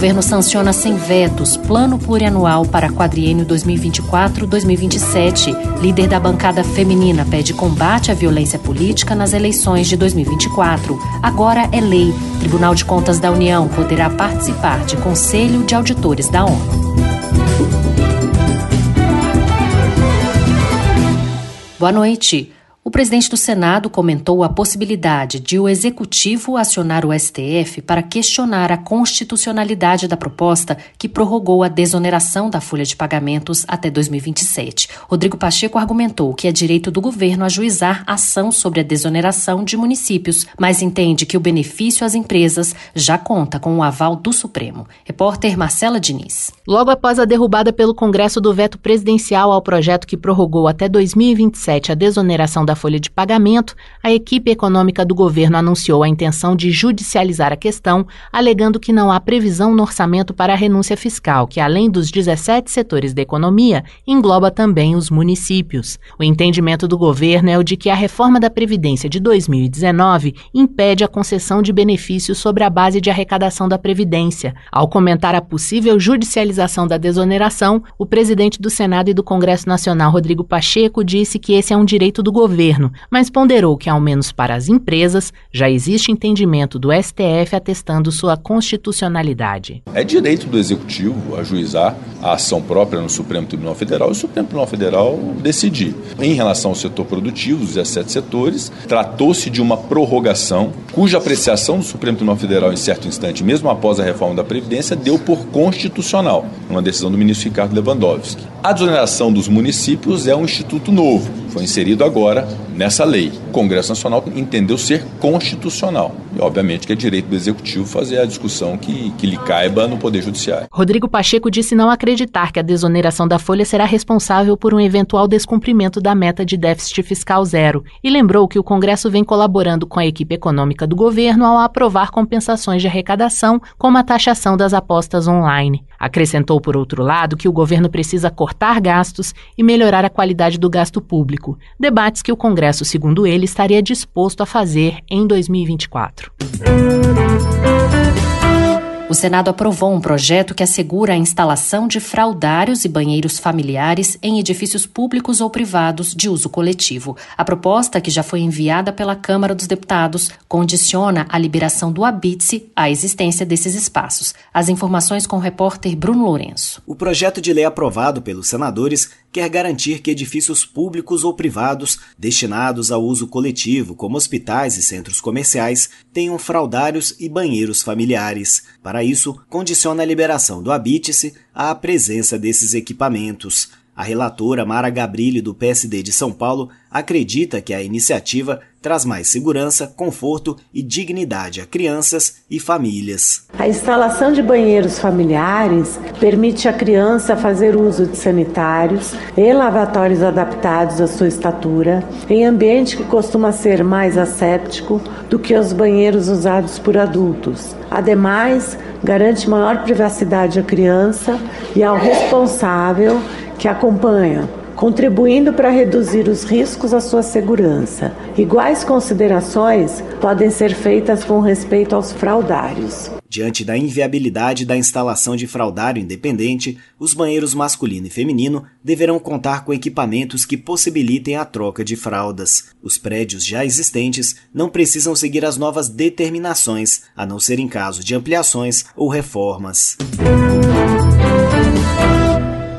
Governo sanciona sem vetos plano plurianual para quadriênio 2024-2027. Líder da bancada feminina pede combate à violência política nas eleições de 2024. Agora é lei. Tribunal de Contas da União poderá participar de Conselho de Auditores da ONU. Boa noite. O presidente do Senado comentou a possibilidade de o executivo acionar o STF para questionar a constitucionalidade da proposta que prorrogou a desoneração da folha de pagamentos até 2027. Rodrigo Pacheco argumentou que é direito do governo ajuizar ação sobre a desoneração de municípios, mas entende que o benefício às empresas já conta com o aval do Supremo. Repórter Marcela Diniz. Logo após a derrubada pelo Congresso do veto presidencial ao projeto que prorrogou até 2027 a desoneração da folha de pagamento, a equipe econômica do governo anunciou a intenção de judicializar a questão, alegando que não há previsão no orçamento para a renúncia fiscal, que além dos 17 setores da economia, engloba também os municípios. O entendimento do governo é o de que a reforma da Previdência de 2019 impede a concessão de benefícios sobre a base de arrecadação da Previdência. Ao comentar a possível judicialização da desoneração, o presidente do Senado e do Congresso Nacional, Rodrigo Pacheco, disse que esse é um direito do governo governo, mas ponderou que, ao menos para as empresas, já existe entendimento do STF atestando sua constitucionalidade. É direito do Executivo ajuizar a ação própria no Supremo Tribunal Federal e o Supremo Tribunal Federal decidir. Em relação ao setor produtivo, os 17 setores, tratou-se de uma prorrogação cuja apreciação do Supremo Tribunal Federal, em certo instante, mesmo após a reforma da Previdência, deu por constitucional, uma decisão do ministro Ricardo Lewandowski. A desoneração dos municípios é um instituto novo, foi inserido agora nessa lei. O Congresso Nacional entendeu ser constitucional. Obviamente, que é direito do Executivo fazer a discussão que, que lhe caiba no Poder Judiciário. Rodrigo Pacheco disse não acreditar que a desoneração da Folha será responsável por um eventual descumprimento da meta de déficit fiscal zero e lembrou que o Congresso vem colaborando com a equipe econômica do governo ao aprovar compensações de arrecadação, como a taxação das apostas online. Acrescentou, por outro lado, que o governo precisa cortar gastos e melhorar a qualidade do gasto público, debates que o Congresso, segundo ele, estaria disposto a fazer em 2024. O Senado aprovou um projeto que assegura a instalação de fraudários e banheiros familiares em edifícios públicos ou privados de uso coletivo. A proposta, que já foi enviada pela Câmara dos Deputados, condiciona a liberação do Habite à existência desses espaços. As informações com o repórter Bruno Lourenço. O projeto de lei aprovado pelos senadores quer garantir que edifícios públicos ou privados destinados ao uso coletivo, como hospitais e centros comerciais, tenham fraudários e banheiros familiares. Para isso, condiciona a liberação do habite-se à presença desses equipamentos. A relatora Mara Gabrilli, do PSD de São Paulo, acredita que a iniciativa traz mais segurança, conforto e dignidade a crianças e famílias. A instalação de banheiros familiares permite à criança fazer uso de sanitários e lavatórios adaptados à sua estatura, em ambiente que costuma ser mais asséptico do que os banheiros usados por adultos. Ademais, garante maior privacidade à criança e ao responsável que acompanha, contribuindo para reduzir os riscos à sua segurança. Iguais considerações podem ser feitas com respeito aos fraudários. Diante da inviabilidade da instalação de fraudário independente, os banheiros masculino e feminino deverão contar com equipamentos que possibilitem a troca de fraldas. Os prédios já existentes não precisam seguir as novas determinações, a não ser em caso de ampliações ou reformas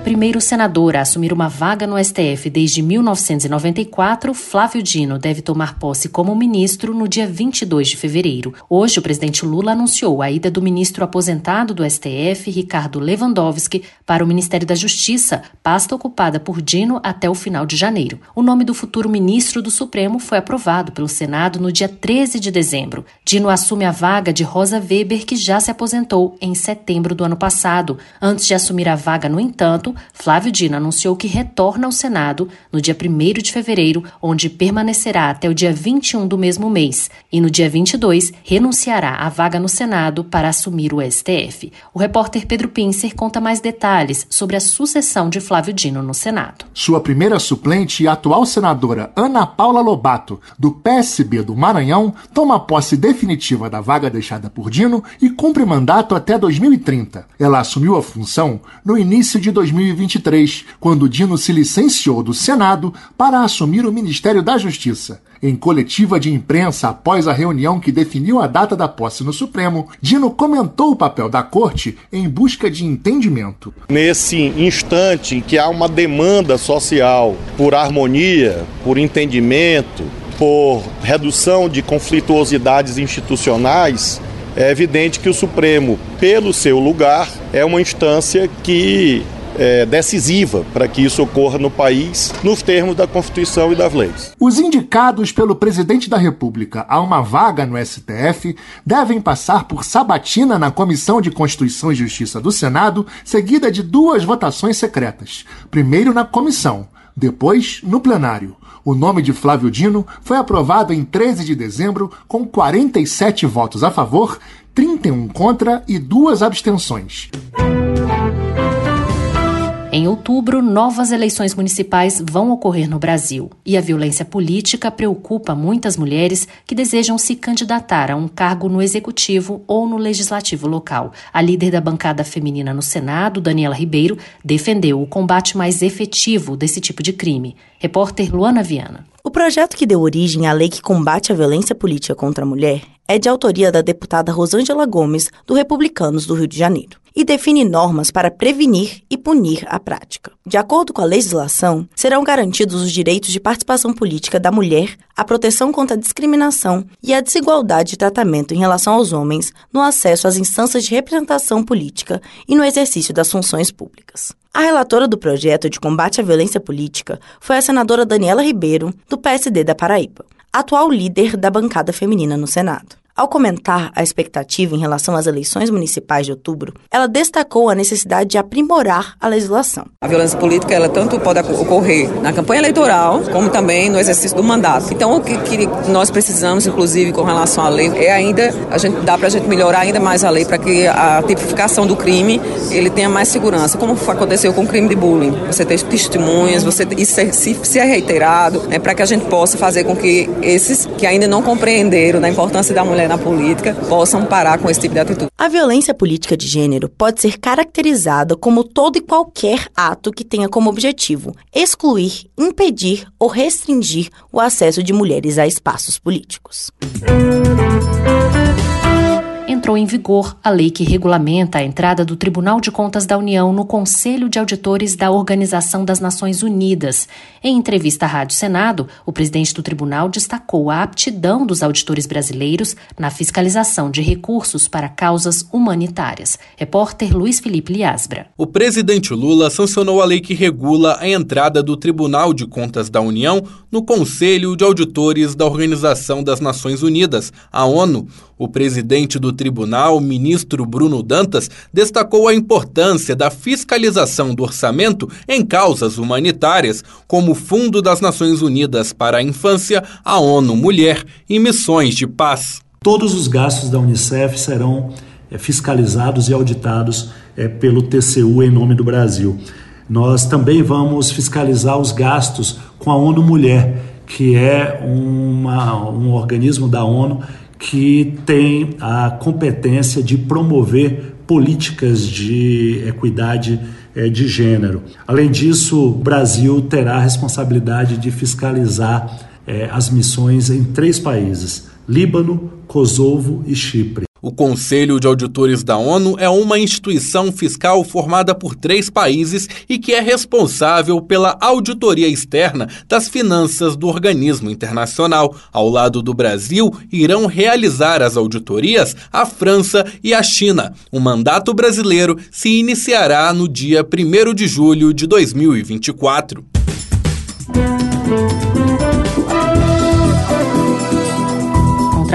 primeiro senador a assumir uma vaga no STF desde 1994, Flávio Dino deve tomar posse como ministro no dia 22 de fevereiro. Hoje, o presidente Lula anunciou a ida do ministro aposentado do STF, Ricardo Lewandowski, para o Ministério da Justiça, pasta ocupada por Dino até o final de janeiro. O nome do futuro ministro do Supremo foi aprovado pelo Senado no dia 13 de dezembro. Dino assume a vaga de Rosa Weber, que já se aposentou em setembro do ano passado. Antes de assumir a vaga, no entanto, Flávio Dino anunciou que retorna ao Senado no dia 1 de fevereiro, onde permanecerá até o dia 21 do mesmo mês, e no dia 22 renunciará à vaga no Senado para assumir o STF. O repórter Pedro Pincer conta mais detalhes sobre a sucessão de Flávio Dino no Senado. Sua primeira suplente e atual senadora Ana Paula Lobato, do PSB do Maranhão, toma posse definitiva da vaga deixada por Dino e cumpre mandato até 2030. Ela assumiu a função no início de 2023, quando Dino se licenciou do Senado para assumir o Ministério da Justiça. Em coletiva de imprensa após a reunião que definiu a data da posse no Supremo, Dino comentou o papel da corte em busca de entendimento. Nesse instante em que há uma demanda social por harmonia, por entendimento, por redução de conflituosidades institucionais, é evidente que o Supremo, pelo seu lugar, é uma instância que é, decisiva para que isso ocorra no país, nos termos da Constituição e das leis. Os indicados pelo presidente da República a uma vaga no STF devem passar por sabatina na Comissão de Constituição e Justiça do Senado, seguida de duas votações secretas. Primeiro na comissão, depois no plenário. O nome de Flávio Dino foi aprovado em 13 de dezembro com 47 votos a favor, 31 contra e duas abstenções. Em outubro, novas eleições municipais vão ocorrer no Brasil. E a violência política preocupa muitas mulheres que desejam se candidatar a um cargo no executivo ou no legislativo local. A líder da bancada feminina no Senado, Daniela Ribeiro, defendeu o combate mais efetivo desse tipo de crime. Repórter Luana Viana. O projeto que deu origem à lei que combate a violência política contra a mulher é de autoria da deputada Rosângela Gomes, do Republicanos do Rio de Janeiro e define normas para prevenir e punir a prática. De acordo com a legislação, serão garantidos os direitos de participação política da mulher, a proteção contra a discriminação e a desigualdade de tratamento em relação aos homens no acesso às instâncias de representação política e no exercício das funções públicas. A relatora do projeto de combate à violência política foi a senadora Daniela Ribeiro, do PSD da Paraíba, atual líder da bancada feminina no Senado. Ao comentar a expectativa em relação às eleições municipais de outubro, ela destacou a necessidade de aprimorar a legislação. A violência política ela tanto pode ocorrer na campanha eleitoral como também no exercício do mandato. Então o que, que nós precisamos, inclusive com relação à lei, é ainda a gente dá para a gente melhorar ainda mais a lei para que a tipificação do crime ele tenha mais segurança, como aconteceu com o crime de bullying. Você tem testemunhas, você isso é, se, se é reiterado, né, para que a gente possa fazer com que esses que ainda não compreenderam da importância da mulher na política possam parar com esse tipo de atitude. A violência política de gênero pode ser caracterizada como todo e qualquer ato que tenha como objetivo excluir, impedir ou restringir o acesso de mulheres a espaços políticos. Música entrou em vigor a lei que regulamenta a entrada do Tribunal de Contas da União no Conselho de Auditores da Organização das Nações Unidas. Em entrevista à Rádio Senado, o presidente do tribunal destacou a aptidão dos auditores brasileiros na fiscalização de recursos para causas humanitárias. Repórter Luiz Felipe Liasbra. O presidente Lula sancionou a lei que regula a entrada do Tribunal de Contas da União no Conselho de Auditores da Organização das Nações Unidas, a ONU. O presidente do tribunal, o ministro Bruno Dantas, destacou a importância da fiscalização do orçamento em causas humanitárias, como o Fundo das Nações Unidas para a Infância, a ONU Mulher e missões de paz. Todos os gastos da Unicef serão é, fiscalizados e auditados é, pelo TCU em nome do Brasil. Nós também vamos fiscalizar os gastos com a ONU Mulher, que é uma, um organismo da ONU que tem a competência de promover políticas de equidade eh, de gênero. Além disso, o Brasil terá a responsabilidade de fiscalizar eh, as missões em três países: Líbano, Kosovo e Chipre. O Conselho de Auditores da ONU é uma instituição fiscal formada por três países e que é responsável pela auditoria externa das finanças do organismo internacional. Ao lado do Brasil, irão realizar as auditorias a França e a China. O mandato brasileiro se iniciará no dia 1 de julho de 2024.